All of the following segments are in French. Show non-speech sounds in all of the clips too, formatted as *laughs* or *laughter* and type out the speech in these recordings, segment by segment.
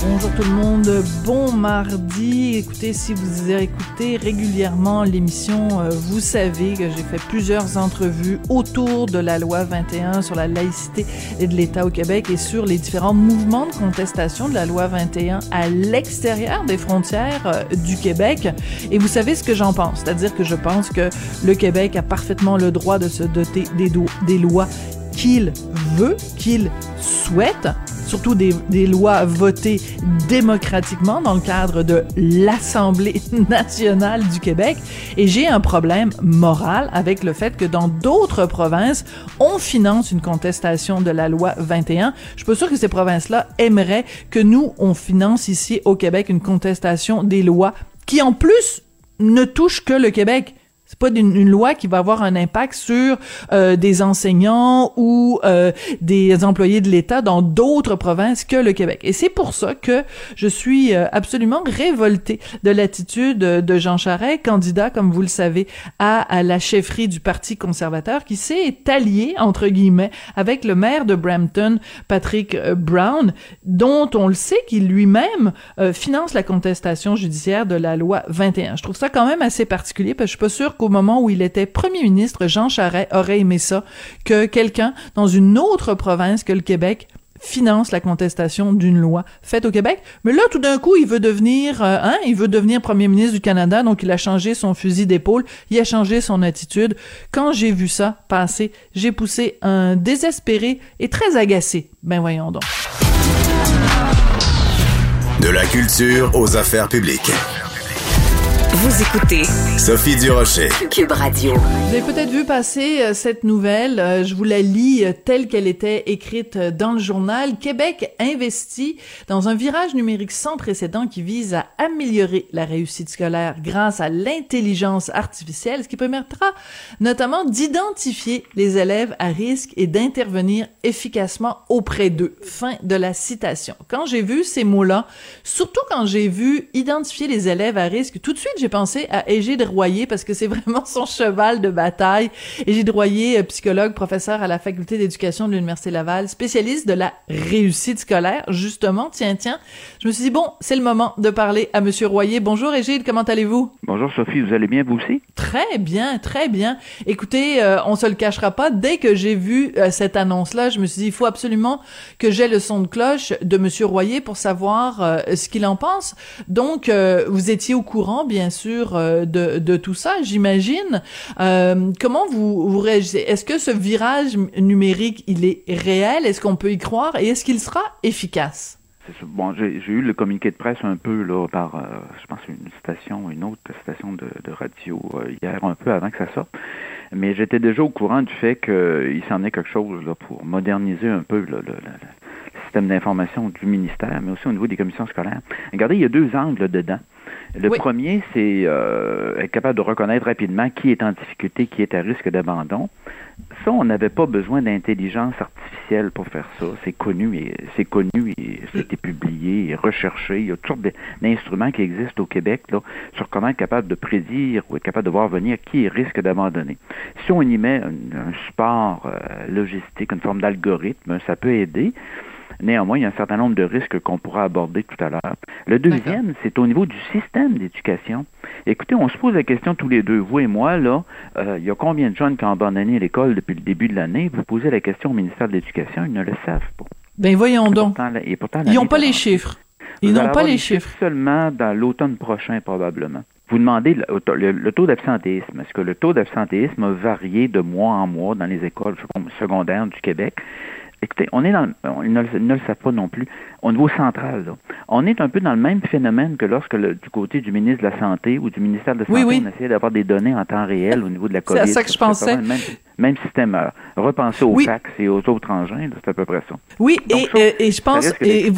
Bonjour tout le monde, bon mardi. Écoutez, si vous écoutez régulièrement l'émission, euh, vous savez que j'ai fait plusieurs entrevues autour de la loi 21 sur la laïcité et de l'État au Québec et sur les différents mouvements de contestation de la loi 21 à l'extérieur des frontières euh, du Québec. Et vous savez ce que j'en pense, c'est-à-dire que je pense que le Québec a parfaitement le droit de se doter des, des lois qu'il veut, qu'il souhaite, surtout des, lois votées démocratiquement dans le cadre de l'Assemblée *laughs* nationale du Québec. Et j'ai un problème moral avec le fait que dans d'autres provinces, on finance une contestation de la loi 21. Je suis pas sûre que ces provinces-là aimeraient que nous, on finance ici au Québec une contestation des lois qui en plus ne touchent que le Québec. C'est pas une, une, loi qui va avoir un impact sur euh, des enseignants ou euh, des employés de l'État dans d'autres provinces que le Québec. Et c'est pour ça que je suis euh, absolument révoltée de l'attitude de Jean Charest, candidat, comme vous le savez, à, à la chefferie du Parti conservateur, qui s'est allié, entre guillemets, avec le maire de Brampton, Patrick Brown, dont on le sait qu'il lui-même finance la contestation judiciaire de la loi 21. Je trouve ça quand même assez particulier, parce que je suis pas sûre qu'au moment où il était premier ministre, Jean Charest aurait aimé ça, que quelqu'un dans une autre province que le Québec finance la contestation d'une loi faite au Québec. Mais là, tout d'un coup, il veut devenir, euh, hein, il veut devenir premier ministre du Canada, donc il a changé son fusil d'épaule, il a changé son attitude. Quand j'ai vu ça passer, j'ai poussé un désespéré et très agacé. Ben voyons donc. De la culture aux affaires publiques. Vous écoutez Sophie Durocher, Cube Radio. Vous avez peut-être vu passer euh, cette nouvelle. Euh, je vous la lis euh, telle qu'elle était écrite dans le journal. Québec investit dans un virage numérique sans précédent qui vise à améliorer la réussite scolaire grâce à l'intelligence artificielle, ce qui permettra notamment d'identifier les élèves à risque et d'intervenir efficacement auprès d'eux. Fin de la citation. Quand j'ai vu ces mots-là, surtout quand j'ai vu identifier les élèves à risque, tout de suite j'ai pensé à Égide Royer parce que c'est *laughs* vraiment son cheval de bataille. Égide Royer, psychologue, professeur à la faculté d'éducation de l'Université Laval, spécialiste de la réussite scolaire, justement. Tiens, tiens. Je me suis dit, bon, c'est le moment de parler à Monsieur Royer. Bonjour Égide, comment allez-vous? Bonjour Sophie, vous allez bien vous aussi? Très bien, très bien. Écoutez, euh, on se le cachera pas, dès que j'ai vu euh, cette annonce-là, je me suis dit, il faut absolument que j'ai le son de cloche de Monsieur Royer pour savoir euh, ce qu'il en pense. Donc, vous étiez au courant, bien sûr, de, de tout ça, j'imagine. comment vous, réagissez? Est-ce que ce virage numérique, il est réel? Est-ce qu'on peut y croire? Et est-ce qu'il sera efficace? Bon, j'ai eu le communiqué de presse un peu là par, euh, je pense, une station, une autre station de, radio euh, hier, un peu avant que ça sorte. Mais j'étais déjà au courant du fait qu'il s'en est quelque chose là, pour moderniser un peu le, le, système d'information du ministère, mais aussi au niveau des commissions scolaires. Regardez, il y a deux angles dedans. Le Oui. premier, c'est euh, être capable de reconnaître rapidement qui est en difficulté, qui est à risque d'abandon. Ça, on n'avait pas besoin d'intelligence artificielle pour faire ça. C'est connu et c'est connu et c'était publié et recherché. Il y a toutes sortes d'instruments qui existent au Québec là, sur comment être capable de prédire ou être capable de voir venir qui risque d'abandonner. Si on y met un, un support euh, logistique, une forme d'algorithme, ça peut aider. Néanmoins, il y a un certain nombre de risques qu'on pourra aborder tout à l'heure. Le deuxième, c'est au niveau du système d'éducation. Écoutez, on se pose la question tous les deux, vous et moi, là, euh, il y a combien de jeunes qui ont abandonné l'école depuis le début de l'année? Vous posez la question au ministère de l'Éducation, ils ne le savent pas. Ben voyons donc. ils n'ont pas les chiffres. Ils n'ont pas les chiffres. Seulement dans l'automne prochain, probablement. Vous demandez le, taux d'absentéisme. Est-ce que le taux d'absentéisme a varié de mois en mois dans les écoles secondaires du Québec? Écoutez, on est dans, ils ne, le savent pas non plus, au niveau central. On est un peu dans le même phénomène que lorsque du côté du ministre de la Santé ou du ministère de la Santé, on essayait d'avoir des données en temps réel au niveau de la COVID. C'est ça que je pensais. Même, système. Euh, repenser aux fax et aux autres engins, c'est à peu près ça. Oui, et, et, je pense... Et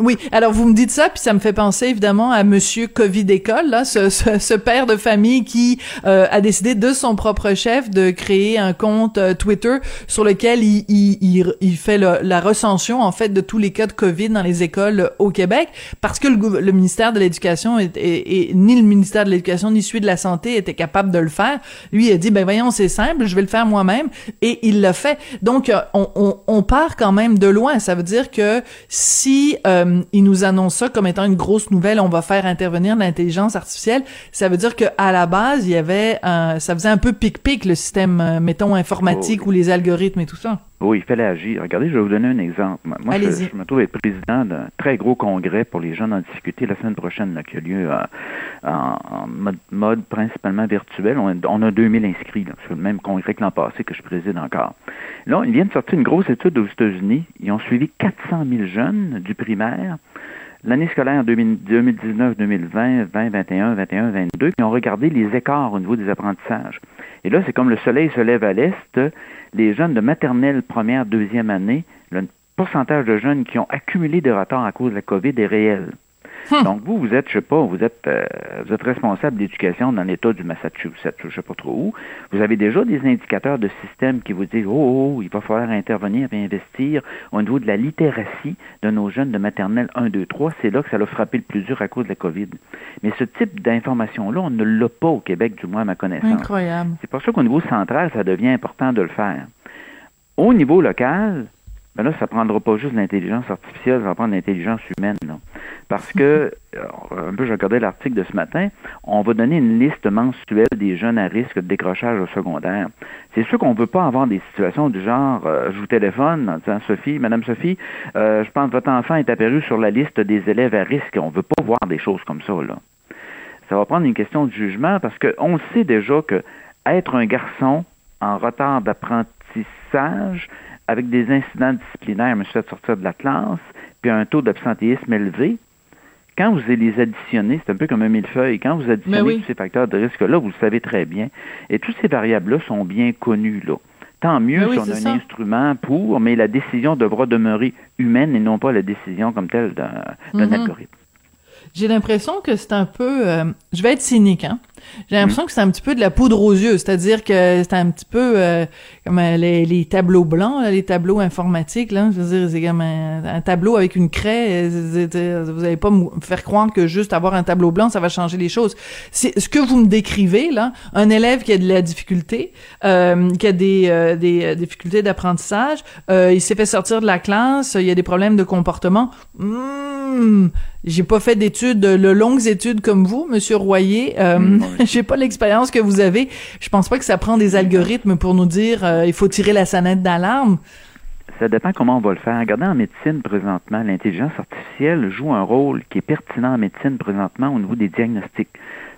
oui, alors vous me dites ça, puis ça me fait penser évidemment à Monsieur Covid École, là, ce, ce, père de famille qui euh, a décidé de son propre chef de créer un compte euh, Twitter sur lequel il, il, il fait la recension en fait de tous les cas de Covid dans les écoles au Québec, parce que le, le ministère de l'Éducation et, ni le ministère de l'Éducation ni celui de la Santé était capable de le faire. Lui il a dit ben voyons c'est simple, je vais le faire moi-même, et il l'a fait. Donc euh, on, on, on part quand même de loin. Ça veut dire que si euh, il nous annonce ça comme étant une grosse nouvelle. On va faire intervenir l'intelligence artificielle. Ça veut dire que à la base, il y avait, un, ça faisait un peu pic-pic le système, euh, mettons informatique oh, ou les algorithmes et tout ça. Oui, il fallait agir. Regardez, je vais vous donner un exemple. Moi, je, me trouve être président d'un très gros congrès pour les jeunes en difficulté la semaine prochaine, qui a lieu euh, en, mode, principalement virtuel. On a, 2000 inscrits sur le même congrès que l'an passé que je préside encore. Là, ils viennent de sortir une grosse étude aux États-Unis. Ils ont suivi 400 000 jeunes du primaire l'année scolaire 2019, 2020, 2021, 21, 22, puis ont regardé les écarts au niveau des apprentissages. Et là, c'est comme le soleil se lève à l'est, les jeunes de maternelle, première, deuxième année, le pourcentage de jeunes qui ont accumulé des retards à cause de la COVID est réel. Hum. Donc vous, vous êtes, je sais pas, vous êtes, euh, vous êtes responsable d'éducation dans l'État du Massachusetts, je sais pas trop où. Vous avez déjà des indicateurs de système qui vous disent, oh, oh, oh il va falloir intervenir et investir au niveau de la littératie de nos jeunes de maternelle 1, 2, 3. C'est là que ça l'a frappé le plus dur à cause de la COVID. Mais ce type d'information-là, on ne l'a pas au Québec, du moins à ma connaissance. Incroyable. C'est pour ça qu'au niveau central, ça devient important de le faire. Au niveau local, ben là, ça prendra pas juste l'intelligence artificielle, ça va prendre l'intelligence humaine. Parce que, euh, un peu, j'ai regardé l'article de ce matin, on va donner une liste mensuelle des jeunes à risque de décrochage au secondaire. C'est sûr qu'on ne veut pas avoir des situations du genre, euh, je vous téléphone en disant, Sophie, Madame Sophie, euh, je pense que votre enfant est apparu sur la liste des élèves à risque. On ne veut pas voir des choses comme ça, là. Ça va prendre une question de jugement parce qu'on sait déjà que être un garçon en retard d'apprentissage, avec des incidents disciplinaires, me suis fait sortir de la classe, puis un taux d'absentéisme élevé, quand vous les additionnez, c'est un peu comme un millefeuille, quand vous additionnez tous ces facteurs de risque-là, vous le savez très bien, et toutes ces variables-là sont bien connues, là. Tant mieux si on a un instrument pour, mais la décision devra demeurer humaine et non pas la décision comme telle d'un mm-hmm. algorithme. J'ai l'impression que c'est un peu... Euh, je vais être cynique, hein? J'ai l'impression que c'est un petit peu de la poudre aux yeux, c'est-à-dire que c'est un petit peu euh, comme euh, les, les, tableaux blancs, les tableaux informatiques. Là, je veux dire, c'est comme un, tableau avec une craie. Vous n'allez pas me faire croire que juste avoir un tableau blanc, ça va changer les choses. C'est ce que vous me décrivez là, un élève qui a de la difficulté, euh, qui a des, euh, des difficultés d'apprentissage, il s'est fait sortir de la classe, il y a des problèmes de comportement. Mmh, j'ai pas fait d'études, de longues études comme vous, Monsieur Royer. Mmh, *laughs* j'ai pas l'expérience que vous avez. Je pense pas que ça prend des algorithmes pour nous dire euh, il faut tirer la sonnette d'alarme. Ça dépend comment on va le faire. Regardez en médecine présentement, l'intelligence artificielle joue un rôle qui est pertinent en médecine présentement au niveau des diagnostics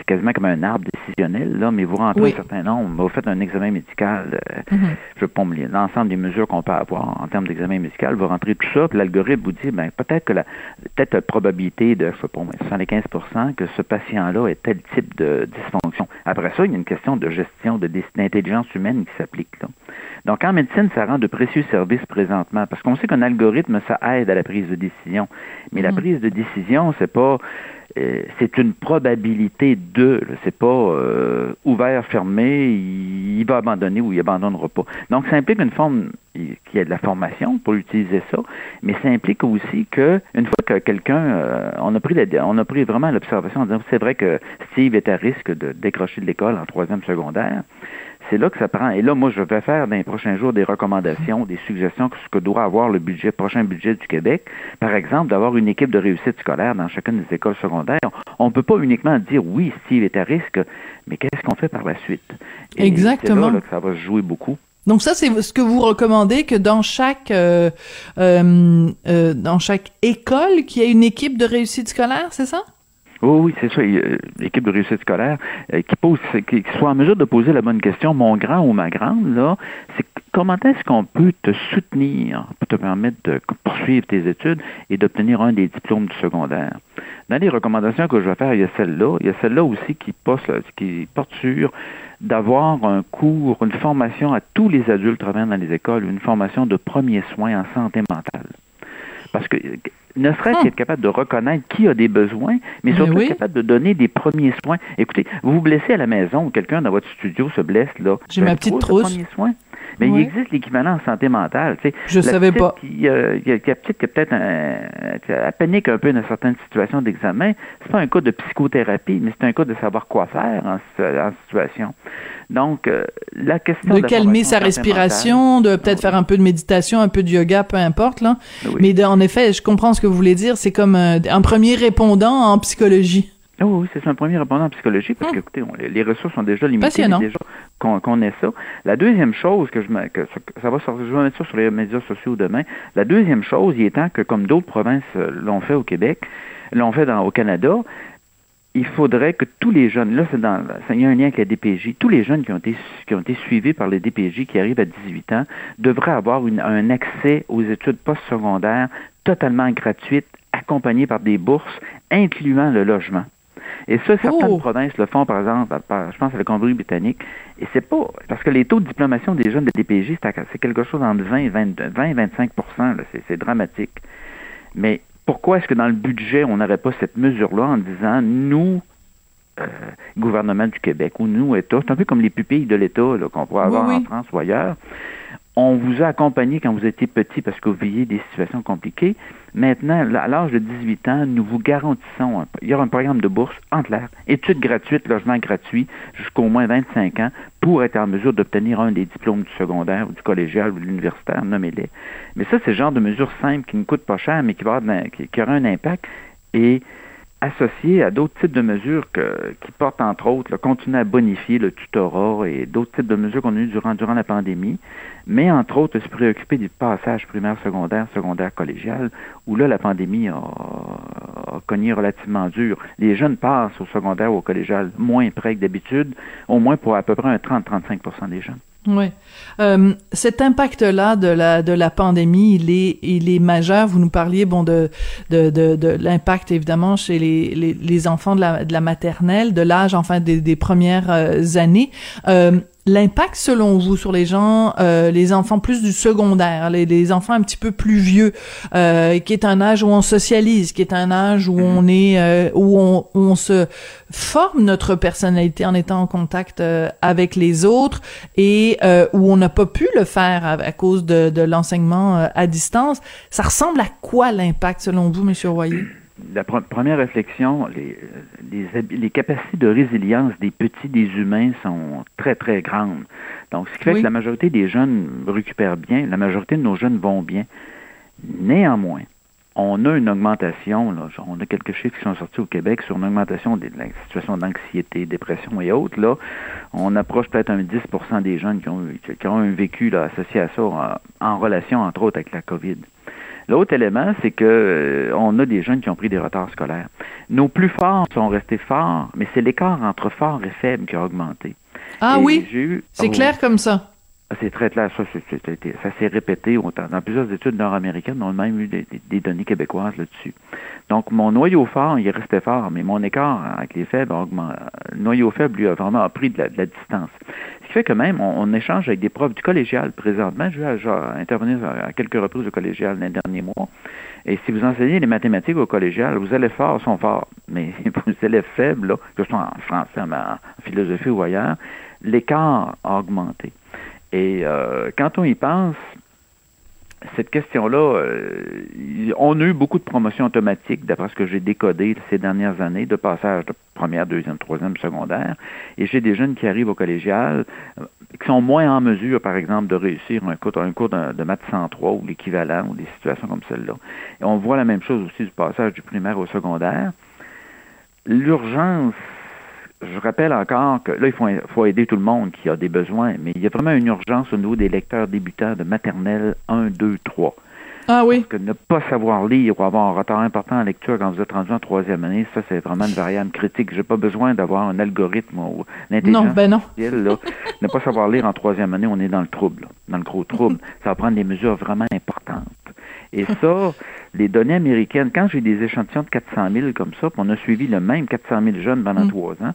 c'est quasiment comme un arbre décisionnel, là, mais vous rentrez un certain nombre, vous faites un examen médical, euh, mhm. je veux pas l'ensemble des mesures qu'on peut avoir en termes d'examen médical, vous rentrez tout ça, puis l'algorithme vous dit, ben, peut-être que la, peut-être la probabilité de, je sais pas, 75% que ce patient-là ait tel type de dysfonction. Après ça, il y a une question de gestion, de, d'intelligence humaine qui s'applique, là. Donc, en médecine, ça rend de précieux services présentement, parce qu'on sait qu'un algorithme, ça aide à la prise de décision. Mais la mhm. prise de décision, c'est pas c'est une probabilité de, c'est pas euh, ouvert, fermé, il, va abandonner ou il abandonnera pas. Donc, ça implique une forme qui a de la formation pour utiliser ça, mais ça implique aussi que une fois que quelqu'un, euh, on a pris on a pris vraiment l'observation en disant c'est vrai que Steve est à risque de décrocher de l'école en troisième secondaire. C'est là que ça prend. Et là, moi, je vais faire dans les prochains jours des recommandations, des suggestions que ce que doit avoir le budget, prochain budget du Québec. Par exemple, d'avoir une équipe de réussite scolaire dans chacune des écoles secondaires. On ne peut pas uniquement dire oui, Steve est à risque, mais qu'est-ce qu'on fait par la suite? Exactement. C'est là, que ça va se jouer beaucoup. Donc ça, c'est ce que vous recommandez que dans chaque euh, euh, euh, dans chaque école, qu'il y ait une équipe de réussite scolaire, c'est ça? Oui, c'est ça. L'équipe de réussite scolaire qui pose, qui soit en mesure de poser la bonne question, mon grand ou ma grande, là, c'est comment est-ce qu'on peut te soutenir pour te permettre de poursuivre tes études et d'obtenir un des diplômes du secondaire? Dans les recommandations que je vais faire, il y a celle-là. Il y a celle-là aussi qui, poste, qui porte sur d'avoir un cours, une formation à tous les adultes travaillant dans les écoles, une formation de premiers soins en santé mentale. Parce que ne serait-ce ah. qu'être capable de reconnaître qui a des besoins, mais surtout être capable de donner des premiers soins. Écoutez, vous vous blessez à la maison, ou quelqu'un dans votre studio se blesse, là. J'ai ma petite trousse. Mais il existe l'équivalent en santé mentale. Tu sais. Je savais pas. Qui, euh, y a, qui a petite qui peut-être un, panique un peu dans certaines situations d'examen. C'est pas un cas de psychothérapie, mais c'est un cas de savoir quoi faire en, en situation. Donc, euh, la question de, calmer sa respiration, de peut-être faire un peu de méditation, un peu de yoga, peu importe là. Mais en effet, je comprends ce que vous voulez dire. C'est comme un, un premier répondant en psychologie. Ah oui, c'est un premier répondant en psychologie parce hum. que, écoutez, les ressources sont déjà limitées. déjà qu'on ait ça. La deuxième chose que je que ça va sortir, je vais mettre ça sur les médias sociaux demain. La deuxième chose, il est temps que, comme d'autres provinces euh, l'ont fait au Québec, l'ont fait dans, au Canada, il faudrait que tous les jeunes, là, c'est dans, il y a un lien avec la DPJ, tous les jeunes qui ont été, qui ont été suivis par les DPJ qui arrivent à 18 ans devraient avoir un accès aux études postsecondaires totalement gratuites, accompagnées par des bourses, incluant le logement. Et ça, certaines oh! provinces le font, par exemple, je pense à la Colombie-Britannique. Et c'est pas. Parce que les taux de diplomation des jeunes de DPJ, c'est quelque chose entre 20 et 20, 25% C'est dramatique. Mais pourquoi est-ce que dans le budget, on n'aurait pas cette mesure-là en disant, nous, euh, gouvernement du Québec, ou nous, État, c'est un peu comme les pupilles de l'État qu'on pourrait avoir en France ou ailleurs, on vous a accompagné quand vous étiez petit parce que vous viviez des situations compliquées. Maintenant, à l'âge de 18 ans, nous vous garantissons, il y aura un programme de bourse en clair, études gratuites, logement gratuit, jusqu'au moins 25 ans, pour être en mesure d'obtenir un des diplômes du secondaire ou du collégial ou de l'universitaire, nommez-les. Mais ça, c'est le genre de mesures simples qui ne coûtent pas cher, mais qui, va avoir, qui aura un impact. Et associé à d'autres types de mesures qui portent, entre autres, continuer à bonifier le tutorat et d'autres types de mesures qu'on a eues durant, la pandémie, mais entre autres se préoccuper du passage primaire, secondaire, secondaire, collégial, où là, la pandémie a, cogné relativement dur. Les jeunes passent au secondaire ou au collégial moins près que d'habitude, au moins pour à peu près un 30-35% des jeunes. Oui. Euh, cet impact-là de la de la pandémie, il est il est majeur. Vous nous parliez bon de de de, de l'impact évidemment chez les, les, les enfants de la de la maternelle, de l'âge enfin des, des premières euh, années. Euh, l'impact selon vous sur les gens, euh, les enfants plus du secondaire, les, les, enfants un petit peu plus vieux, euh, qui est un âge où on socialise, qui est un âge où on est, euh, où on, on, se forme notre personnalité en étant en contact euh, avec les autres et euh, où on n'a pas pu le faire à, à cause de, de l'enseignement à distance. Ça ressemble à quoi l'impact selon vous, Monsieur Royer? La première réflexion, les, les, capacités de résilience des petits, des humains sont très, très grandes. Donc, ce qui fait que la majorité des jeunes récupèrent bien, la majorité de nos jeunes vont bien. Néanmoins, on a une augmentation, là, on a quelques chiffres qui sont sortis au Québec sur une augmentation de la situation d'anxiété, dépression et autres. Là, on approche peut-être un 10% des jeunes qui ont, qui ont un vécu là, associé à ça en, en relation, entre autres, avec la COVID. L'autre élément, c'est que euh, on a des jeunes qui ont pris des retards scolaires. Nos plus forts sont restés forts, mais c'est l'écart entre fort et faible qui a augmenté. Ah oui, c'est oh clair comme ça. Ah, c'est très clair. Ça, ça s'est répété dans plusieurs études nord-américaines. On a même eu des, données québécoises là-dessus. Donc, mon noyau fort, il restait fort, mais mon écart avec les faibles a augmenté. Le noyau faible, lui, a vraiment pris de la, distance. Ce qui fait que même, on, échange avec des profs du collégial présentement. Je vais intervenir à quelques reprises au collégial les derniers mois. Et si vous enseignez les mathématiques au collégial, vos élèves forts sont forts, mais *laughs* vos élèves faibles, là, que ce soit en français, en philosophie ou ailleurs, l'écart a augmenté. Et euh, quand on y pense, cette question-là, euh, on a eu beaucoup de promotions automatiques, d'après ce que j'ai décodé ces dernières années, de passage de première, deuxième, troisième, secondaire. Et j'ai des jeunes qui arrivent au collégial, qui sont moins en mesure, par exemple, de réussir un cours, un cours de, de maths 103 ou l'équivalent ou des situations comme celle-là. Et on voit la même chose aussi du passage du primaire au secondaire. L'urgence, je rappelle encore que là, il faut, faut, aider tout le monde qui a des besoins, mais il y a vraiment une urgence au niveau des lecteurs débutants de maternelle 1, 2, 3. Ah oui. Parce que ne pas savoir lire ou avoir un retard important en lecture quand vous êtes rendu en troisième année, ça, c'est vraiment une variable critique. J'ai pas besoin d'avoir un algorithme ou l'intelligence non, ben non. Là. ne pas savoir lire en troisième année, on est dans le trouble, dans le gros trouble. ça va prendre des mesures vraiment importantes. Et ça, les données américaines, quand j'ai des échantillons de 400 000 comme ça, puis on a suivi le même 400 000 jeunes pendant mm. trois ans,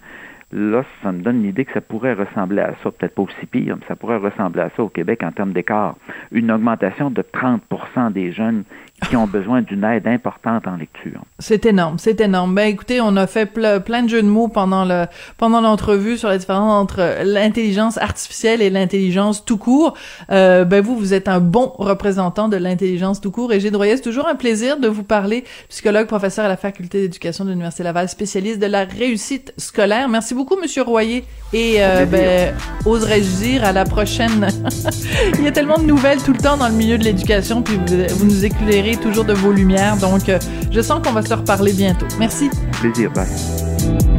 là, ça me donne l'idée que ça pourrait ressembler à ça, peut-être pas aussi pire, mais ça pourrait ressembler à ça au Québec en termes d'écart. Une augmentation de 30% des jeunes qui ont besoin d'une aide importante en lecture. C'est énorme, c'est énorme. Ben écoutez, on a fait plein de jeux de mots pendant le pendant l'entrevue sur la différence entre l'intelligence artificielle et l'intelligence tout court. Euh, ben vous, vous êtes un bon représentant de l'intelligence tout court. Et Gilles Royer, c'est toujours un plaisir de vous parler, psychologue, professeur à la faculté d'éducation de l'université Laval, spécialiste de la réussite scolaire. Merci beaucoup, Monsieur Royer. Et euh, ben, oserais-je dire à la prochaine. *laughs* Il y a tellement de nouvelles tout le temps dans le milieu de l'éducation, puis vous, vous nous éclairez toujours de vos lumières. Donc, euh, je sens qu'on va se reparler bientôt. Merci. Plaisir, bye.